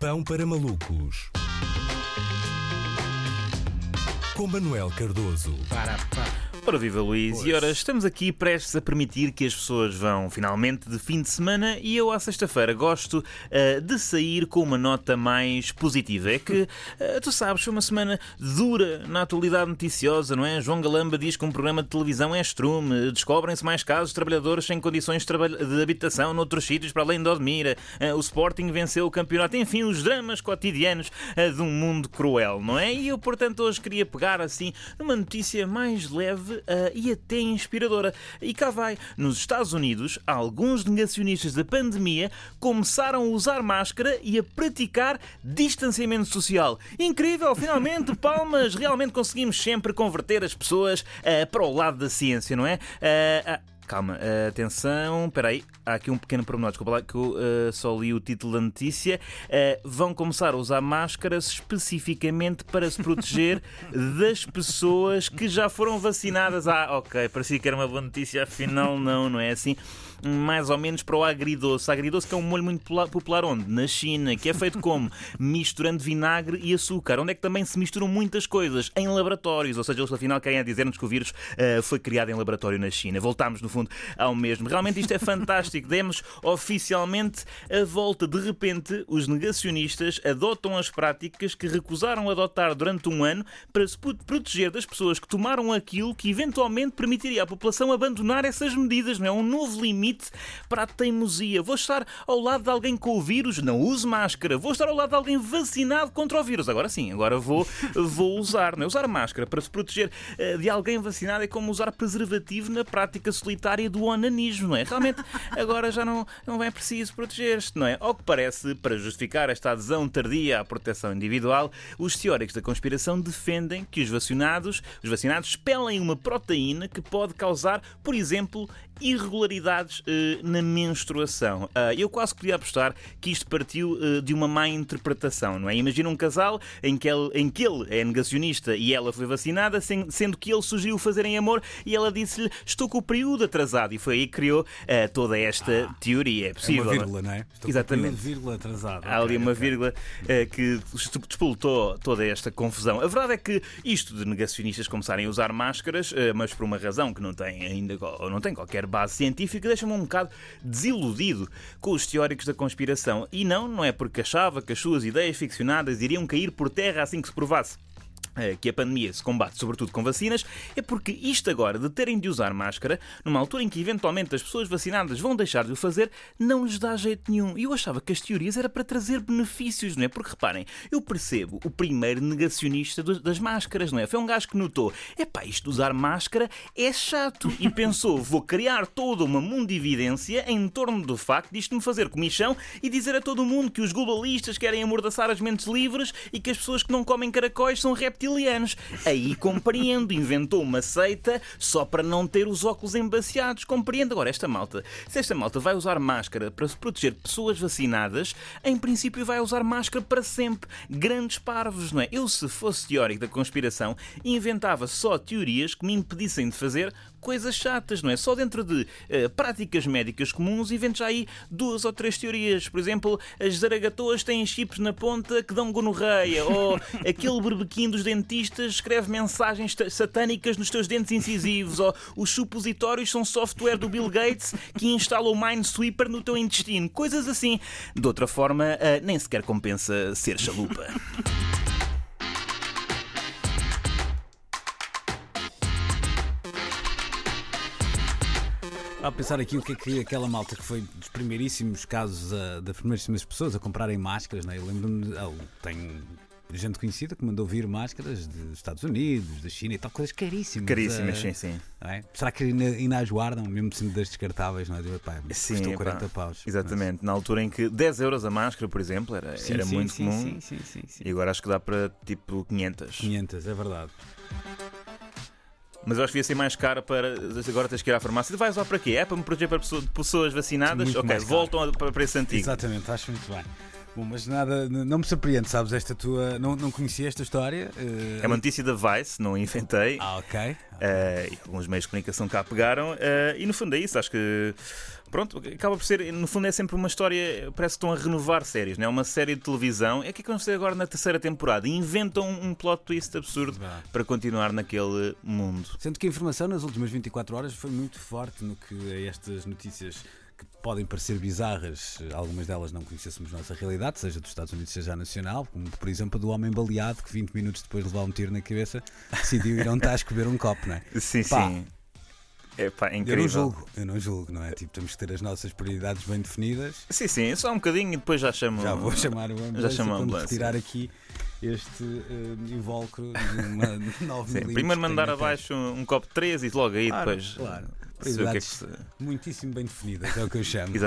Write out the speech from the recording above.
Pão para malucos. Com Manuel Cardoso. Para, para. Ora viva Luís, e ora estamos aqui prestes a permitir que as pessoas vão finalmente de fim de semana e eu à sexta-feira gosto uh, de sair com uma nota mais positiva. É que, uh, tu sabes, foi uma semana dura na atualidade noticiosa, não é? João Galamba diz que um programa de televisão é estrume, descobrem-se mais casos de trabalhadores sem condições de, de habitação noutros sítios para além de Odmira, uh, o Sporting venceu o campeonato, enfim, os dramas cotidianos de um mundo cruel, não é? E eu, portanto, hoje queria pegar assim numa notícia mais leve uh, e até inspiradora. E cá vai. Nos Estados Unidos, alguns negacionistas da pandemia começaram a usar máscara e a praticar distanciamento social. Incrível, finalmente, palmas! Realmente conseguimos sempre converter as pessoas uh, para o lado da ciência, não é? Uh, Calma, uh, atenção, espera aí, há aqui um pequeno pormenor, desculpa lá que eu uh, só li o título da notícia. Uh, vão começar a usar máscaras especificamente para se proteger das pessoas que já foram vacinadas. Ah, ok, parecia que era uma boa notícia, afinal não, não é assim mais ou menos para o agridoce. Agridoce que é um molho muito popular onde? Na China, que é feito como? Misturando vinagre e açúcar. Onde é que também se misturam muitas coisas? Em laboratórios. Ou seja, eles afinal querem dizer-nos que o vírus uh, foi criado em laboratório na China. Voltámos, no fundo, ao mesmo. Realmente isto é fantástico. Demos oficialmente a volta. De repente, os negacionistas adotam as práticas que recusaram adotar durante um ano para se proteger das pessoas que tomaram aquilo que eventualmente permitiria à população abandonar essas medidas. Não é um novo limite para a teimosia. Vou estar ao lado de alguém com o vírus, não use máscara. Vou estar ao lado de alguém vacinado contra o vírus. Agora sim, agora vou, vou usar. Não é? Usar máscara para se proteger eh, de alguém vacinado é como usar preservativo na prática solitária do onanismo, não é? Realmente agora já não, não é preciso proteger-se, não é? Ao que parece, para justificar esta adesão tardia à proteção individual, os teóricos da conspiração defendem que os vacinados, os vacinados expelem uma proteína que pode causar, por exemplo, irregularidades eh, na menstruação. Uh, eu quase podia apostar que isto partiu eh, de uma má interpretação, não é? Imagina um casal em que, ele, em que ele é negacionista e ela foi vacinada, sendo que ele sugeriu fazerem amor e ela disse-lhe estou com o período atrasado e foi aí que criou uh, toda esta ah, teoria. É possível. É uma vírgula, não é? Estou Exatamente. Com vírgula atrasado. Há ali uma vírgula que despolutou toda esta confusão. A verdade é que isto de negacionistas começarem a usar máscaras, mas por uma razão que não tem ainda não tem qualquer base científica, deixa-me um bocado desiludido com os teóricos da conspiração. E não, não é porque achava que as suas ideias ficcionadas iriam cair por terra assim que se provasse que a pandemia se combate sobretudo com vacinas, é porque isto agora de terem de usar máscara, numa altura em que eventualmente as pessoas vacinadas vão deixar de o fazer, não lhes dá jeito nenhum. E eu achava que as teorias era para trazer benefícios, não é? Porque reparem, eu percebo o primeiro negacionista das máscaras, não é? Foi um gajo que notou, epá, isto de usar máscara é chato. E pensou, vou criar toda uma mundividência em torno do facto de isto me fazer comichão e dizer a todo mundo que os globalistas querem amordaçar as mentes livres e que as pessoas que não comem caracóis são reptiles reptilianos. Aí compreendo, inventou uma seita só para não ter os óculos embaciados. Compreendo. Agora, esta malta, se esta malta vai usar máscara para se proteger de pessoas vacinadas, em princípio vai usar máscara para sempre. Grandes parvos, não é? Eu, se fosse teórico da conspiração, inventava só teorias que me impedissem de fazer coisas chatas, não é? Só dentro de uh, práticas médicas comuns invento já aí duas ou três teorias. Por exemplo, as zaragatoas têm chips na ponta que dão gonorreia, ou aquele berbequim dos dentistas escreve mensagens satânicas nos teus dentes incisivos, ou os supositórios são software do Bill Gates que instala o Minesweeper no teu intestino. Coisas assim. De outra forma, uh, nem sequer compensa ser chalupa. A pensar aqui o que é que aquela malta que foi dos primeiríssimos casos, uh, das primeiríssimas pessoas a comprarem máscaras, né? eu lembro-me, oh, tenho gente conhecida que mandou vir máscaras dos Estados Unidos, da China e tal, coisas caríssimas. Caríssimas, uh, sim, sim. É? Será que ainda, ainda as guardam, mesmo sendo das descartáveis, não é? Digo, pá, sim, custou 40 paus. Exatamente, mas... na altura em que 10 euros a máscara, por exemplo, era, sim, era sim, muito sim, comum. Sim, sim, sim, sim. E agora acho que dá para tipo 500. 500, é verdade. Mas eu acho que ia ser mais caro para. Agora tens que ir à farmácia. Vais lá para quê? É para me proteger para pessoas vacinadas? Muito ok, voltam para preço antigo. Exatamente, acho muito bem. Bom, mas nada, não me surpreende, sabes? Esta tua. Não, não conhecia esta história? eh, É uma notícia da Vice, não inventei. Ah, ok. E alguns meios de comunicação cá pegaram. eh, e no fundo é isso, acho que. Pronto, acaba por ser. No fundo é sempre uma história. Parece que estão a renovar séries, não é? Uma série de televisão. É que vamos ter agora na terceira temporada. E inventam um plot twist absurdo para continuar naquele mundo. Sendo que a informação nas últimas 24 horas foi muito forte no que a estas notícias que podem parecer bizarras, algumas delas não conhecêssemos nossa realidade, seja dos Estados Unidos, seja a nacional, como por exemplo a do homem baleado que 20 minutos depois de levar um tiro na cabeça decidiu ir a um tasco beber um copo, não é? Sim, Pá. sim. É pá, Eu não julgo, eu não julgo, não é? Tipo, temos que ter as nossas prioridades bem definidas. Sim, sim, só um bocadinho e depois já chamo. Já vou chamar o ambulância Já chamo a ambulância. retirar aqui este uh, invólucro de uma 9 Sim, primeiro mandar abaixo um, um copo de 3 e logo aí Claro, depois. claro. O que é que Prioridades se- Muitíssimo bem definidas, é o que eu chamo.